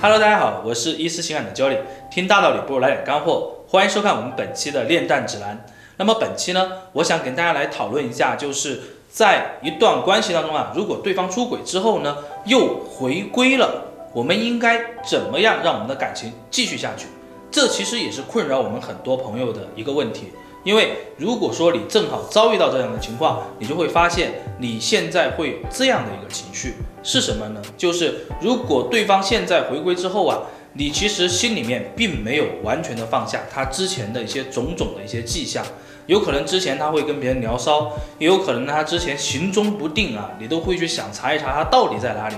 Hello，大家好，我是伊思情感的教练，听大道理不如来点干货，欢迎收看我们本期的恋战指南。那么本期呢，我想跟大家来讨论一下，就是在一段关系当中啊，如果对方出轨之后呢，又回归了，我们应该怎么样让我们的感情继续下去？这其实也是困扰我们很多朋友的一个问题。因为如果说你正好遭遇到这样的情况，你就会发现你现在会有这样的一个情绪是什么呢？就是如果对方现在回归之后啊，你其实心里面并没有完全的放下他之前的一些种种的一些迹象，有可能之前他会跟别人聊骚，也有可能他之前行踪不定啊，你都会去想查一查他到底在哪里。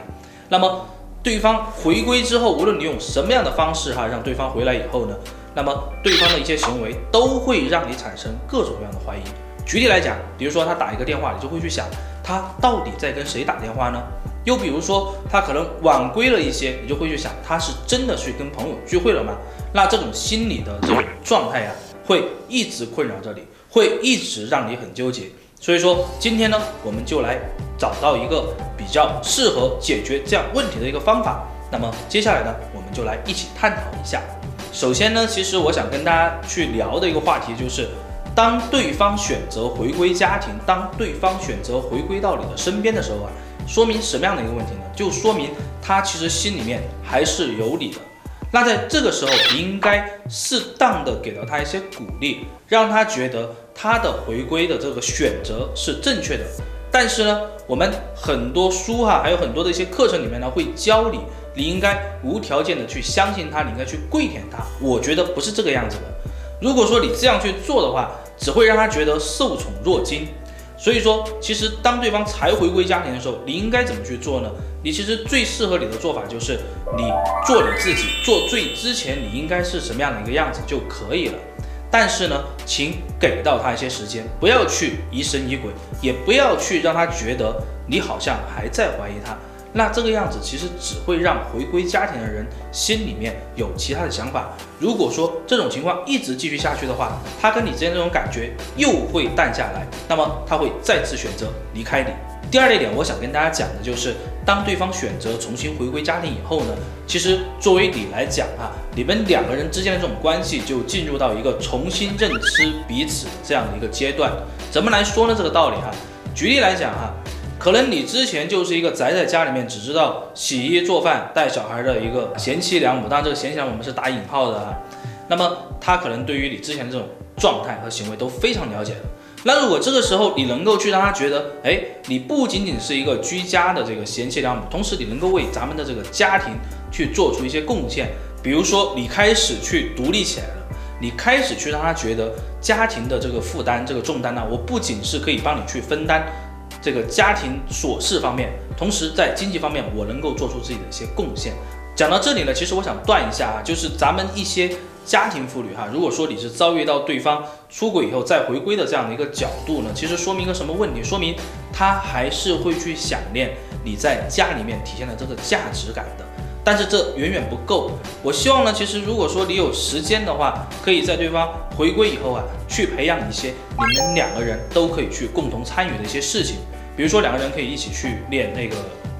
那么对方回归之后，无论你用什么样的方式哈，让对方回来以后呢？那么对方的一些行为都会让你产生各种各样的怀疑。举例来讲，比如说他打一个电话，你就会去想他到底在跟谁打电话呢？又比如说他可能晚归了一些，你就会去想他是真的去跟朋友聚会了吗？那这种心理的这种状态呀，会一直困扰着你，会一直让你很纠结。所以说今天呢，我们就来找到一个比较适合解决这样问题的一个方法。那么接下来呢，我们就来一起探讨一下。首先呢，其实我想跟大家去聊的一个话题就是，当对方选择回归家庭，当对方选择回归到你的身边的时候啊，说明什么样的一个问题呢？就说明他其实心里面还是有你的。那在这个时候，你应该适当的给到他一些鼓励，让他觉得他的回归的这个选择是正确的。但是呢，我们很多书哈，还有很多的一些课程里面呢，会教你。你应该无条件的去相信他，你应该去跪舔他。我觉得不是这个样子的。如果说你这样去做的话，只会让他觉得受宠若惊。所以说，其实当对方才回归家庭的时候，你应该怎么去做呢？你其实最适合你的做法就是你做你自己，做最之前你应该是什么样的一个样子就可以了。但是呢，请给到他一些时间，不要去疑神疑鬼，也不要去让他觉得你好像还在怀疑他。那这个样子其实只会让回归家庭的人心里面有其他的想法。如果说这种情况一直继续下去的话，他跟你之间这种感觉又会淡下来，那么他会再次选择离开你。第二类点，我想跟大家讲的就是，当对方选择重新回归家庭以后呢，其实作为你来讲啊，你们两个人之间的这种关系就进入到一个重新认知彼此这样的一个阶段。怎么来说呢？这个道理哈，举例来讲哈。可能你之前就是一个宅在家里面，只知道洗衣做饭带小孩的一个贤妻良母，当然这个贤妻良母我们是打引号的啊。那么他可能对于你之前的这种状态和行为都非常了解的。那如果这个时候你能够去让他觉得，哎，你不仅仅是一个居家的这个贤妻良母，同时你能够为咱们的这个家庭去做出一些贡献，比如说你开始去独立起来了，你开始去让他觉得家庭的这个负担、这个重担呢，我不仅是可以帮你去分担。这个家庭琐事方面，同时在经济方面，我能够做出自己的一些贡献。讲到这里呢，其实我想断一下啊，就是咱们一些家庭妇女哈，如果说你是遭遇到对方出轨以后再回归的这样的一个角度呢，其实说明一个什么问题？说明他还是会去想念你在家里面体现的这个价值感的。但是这远远不够。我希望呢，其实如果说你有时间的话，可以在对方回归以后啊，去培养一些你们两个人都可以去共同参与的一些事情。比如说两个人可以一起去练那个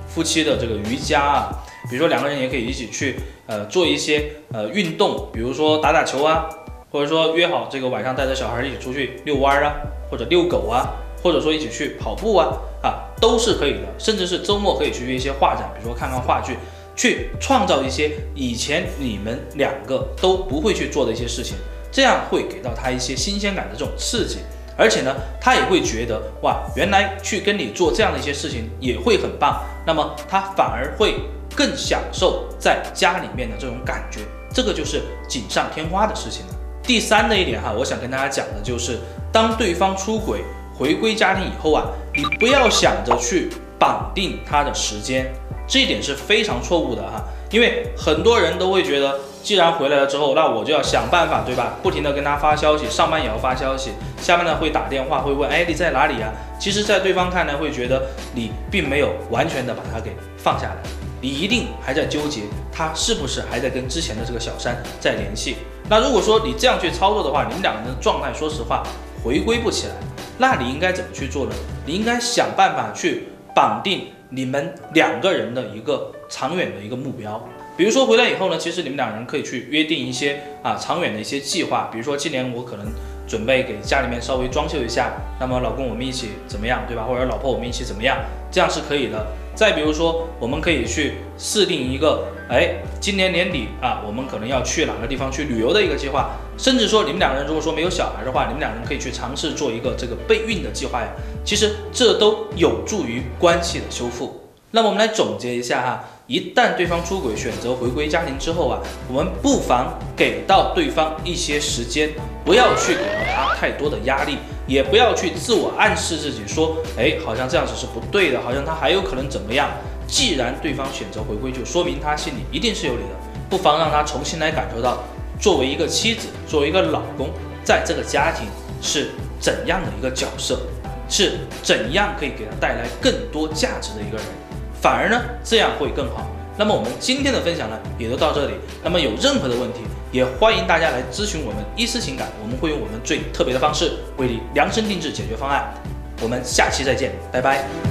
夫妻的这个瑜伽啊，比如说两个人也可以一起去呃做一些呃运动，比如说打打球啊，或者说约好这个晚上带着小孩一起出去遛弯啊，或者遛狗啊，或者说一起去跑步啊啊都是可以的。甚至是周末可以去约一些画展，比如说看看话剧。去创造一些以前你们两个都不会去做的一些事情，这样会给到他一些新鲜感的这种刺激，而且呢，他也会觉得哇，原来去跟你做这样的一些事情也会很棒，那么他反而会更享受在家里面的这种感觉，这个就是锦上添花的事情了。第三的一点哈，我想跟大家讲的就是，当对方出轨回归家庭以后啊，你不要想着去绑定他的时间。这一点是非常错误的哈，因为很多人都会觉得，既然回来了之后，那我就要想办法，对吧？不停的跟他发消息，上班也要发消息，下班呢会打电话，会问，哎，你在哪里呀？其实，在对方看来，会觉得你并没有完全的把他给放下来，你一定还在纠结他是不是还在跟之前的这个小三在联系。那如果说你这样去操作的话，你们两个人的状态，说实话，回归不起来，那你应该怎么去做呢？你应该想办法去绑定。你们两个人的一个长远的一个目标，比如说回来以后呢，其实你们两人可以去约定一些啊长远的一些计划，比如说今年我可能准备给家里面稍微装修一下，那么老公我们一起怎么样，对吧？或者老婆我们一起怎么样，这样是可以的。再比如说，我们可以去设定一个，哎，今年年底啊，我们可能要去哪个地方去旅游的一个计划，甚至说你们两个人如果说没有小孩的话，你们两个人可以去尝试做一个这个备孕的计划呀。其实这都有助于关系的修复。那么我们来总结一下哈，一旦对方出轨选择回归家庭之后啊，我们不妨给到对方一些时间，不要去给到他太多的压力，也不要去自我暗示自己说，哎，好像这样子是不对的，好像他还有可能怎么样。既然对方选择回归，就说明他心里一定是有你的，不妨让他重新来感受到，作为一个妻子，作为一个老公，在这个家庭是怎样的一个角色，是怎样可以给他带来更多价值的一个人。反而呢，这样会更好。那么我们今天的分享呢，也就到这里。那么有任何的问题，也欢迎大家来咨询我们伊思情感，我们会用我们最特别的方式为你量身定制解决方案。我们下期再见，拜拜。